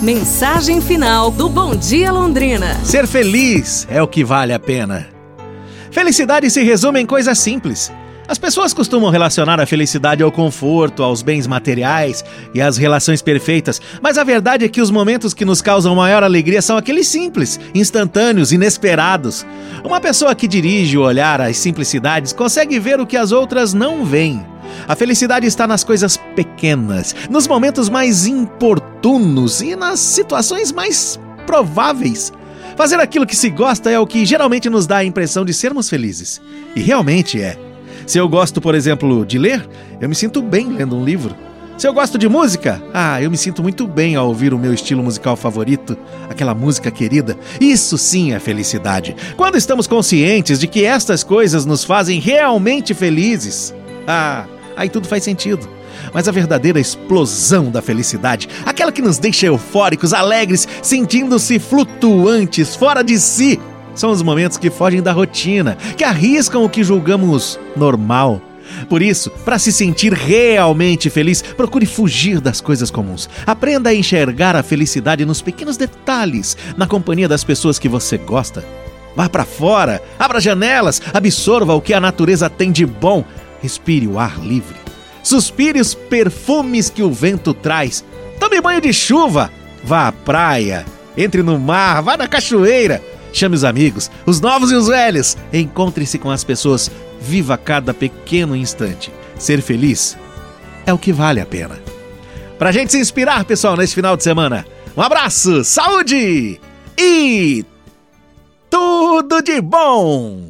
Mensagem final do Bom Dia Londrina. Ser feliz é o que vale a pena. Felicidade se resume em coisas simples. As pessoas costumam relacionar a felicidade ao conforto, aos bens materiais e às relações perfeitas, mas a verdade é que os momentos que nos causam maior alegria são aqueles simples, instantâneos, inesperados. Uma pessoa que dirige o olhar às simplicidades consegue ver o que as outras não veem. A felicidade está nas coisas pequenas, nos momentos mais importunos e nas situações mais prováveis. Fazer aquilo que se gosta é o que geralmente nos dá a impressão de sermos felizes. E realmente é. Se eu gosto, por exemplo, de ler, eu me sinto bem lendo um livro. Se eu gosto de música, ah, eu me sinto muito bem ao ouvir o meu estilo musical favorito, aquela música querida. Isso sim é felicidade. Quando estamos conscientes de que estas coisas nos fazem realmente felizes, ah, aí tudo faz sentido. Mas a verdadeira explosão da felicidade, aquela que nos deixa eufóricos, alegres, sentindo-se flutuantes, fora de si, são os momentos que fogem da rotina, que arriscam o que julgamos normal. Por isso, para se sentir realmente feliz, procure fugir das coisas comuns. Aprenda a enxergar a felicidade nos pequenos detalhes, na companhia das pessoas que você gosta. Vá para fora, abra janelas, absorva o que a natureza tem de bom. Respire o ar livre. Suspire os perfumes que o vento traz. Tome banho de chuva. Vá à praia. Entre no mar, vá na cachoeira. Chame os amigos, os novos e os velhos. Encontre-se com as pessoas. Viva cada pequeno instante. Ser feliz é o que vale a pena. Pra gente se inspirar, pessoal, nesse final de semana. Um abraço, saúde e tudo de bom!